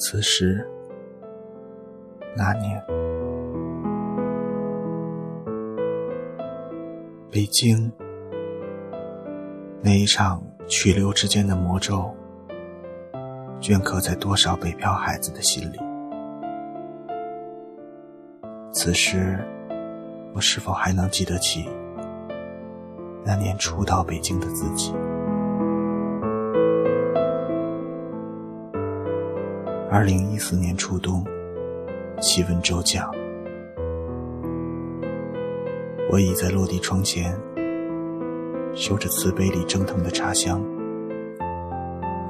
此时，那年，北京那一场去留之间的魔咒，镌刻在多少北漂孩子的心里。此时，我是否还能记得起那年初到北京的自己？二零一四年初冬，气温骤降，我倚在落地窗前，嗅着瓷杯里蒸腾的茶香，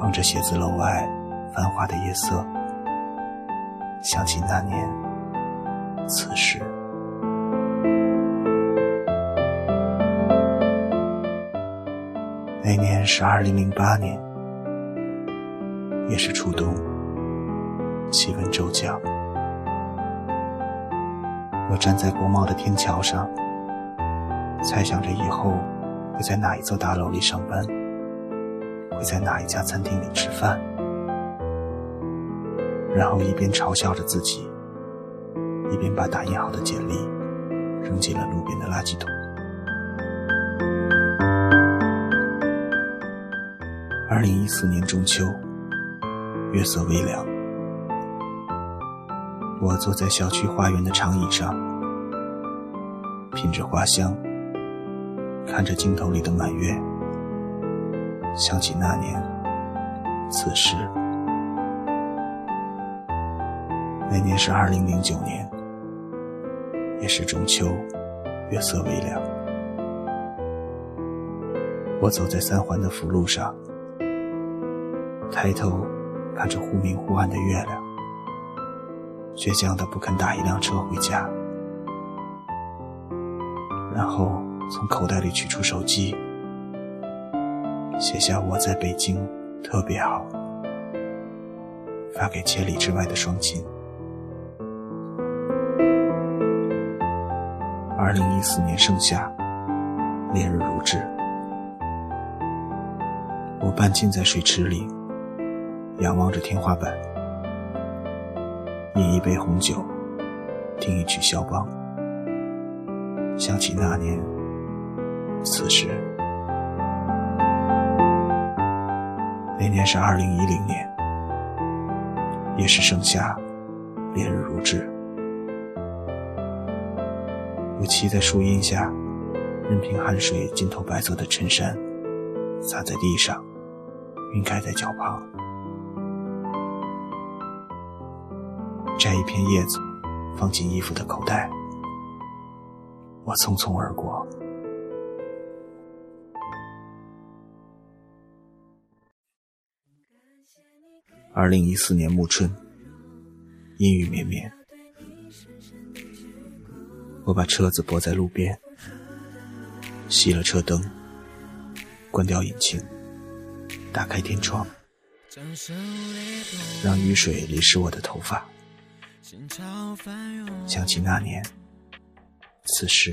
望着写字楼外繁华的夜色，想起那年此时。那年是二零零八年，也是初冬。气温骤降，我站在国贸的天桥上，猜想着以后会在哪一座大楼里上班，会在哪一家餐厅里吃饭，然后一边嘲笑着自己，一边把打印好的简历扔进了路边的垃圾桶。二零一四年中秋，月色微凉。我坐在小区花园的长椅上，品着花香，看着镜头里的满月，想起那年此时。那年是二零零九年，也是中秋，月色微凉。我走在三环的辅路上，抬头看着忽明忽暗的月亮。倔强的不肯打一辆车回家，然后从口袋里取出手机，写下我在北京特别好，发给千里之外的双亲。二零一四年盛夏，烈日如炙，我半浸在水池里，仰望着天花板。饮一杯红酒，听一曲肖邦，想起那年此时。那年是二零一零年，也是盛夏，烈日如炙。我骑在树荫下，任凭汗水浸透白色的衬衫，洒在地上，晕开在脚旁。摘一片叶子，放进衣服的口袋。我匆匆而过。二零一四年暮春，阴雨绵绵。我把车子泊在路边，熄了车灯，关掉引擎，打开天窗，让雨水淋湿我的头发。想起那年，此时，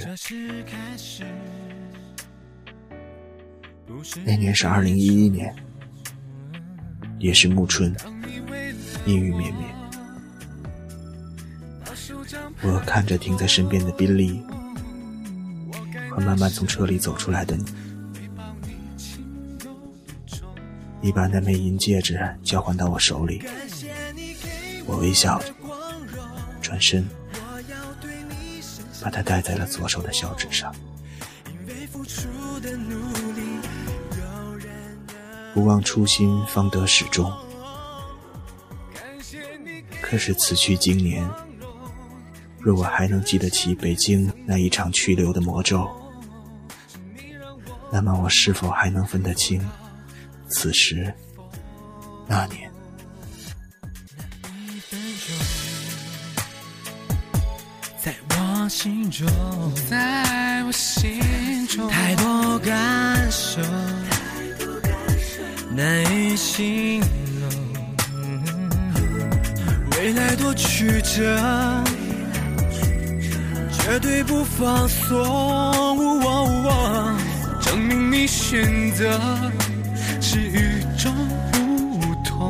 那年是二零一一年，也是暮春，阴雨绵绵。我看着停在身边的宾利，和慢慢从车里走出来的你，你把那枚银戒指交还到我手里，我微笑着。转身，把它戴在了左手的小指上。不忘初心，方得始终。可是此去经年，若我还能记得起北京那一场去留的魔咒，那么我是否还能分得清此时那年？心中，在我心中，太多感受，难以形容。未来多曲折，绝对不放松。证明你选择是与众不同。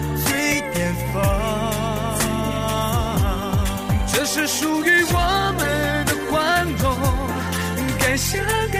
这是属于我们的欢乐，感谢。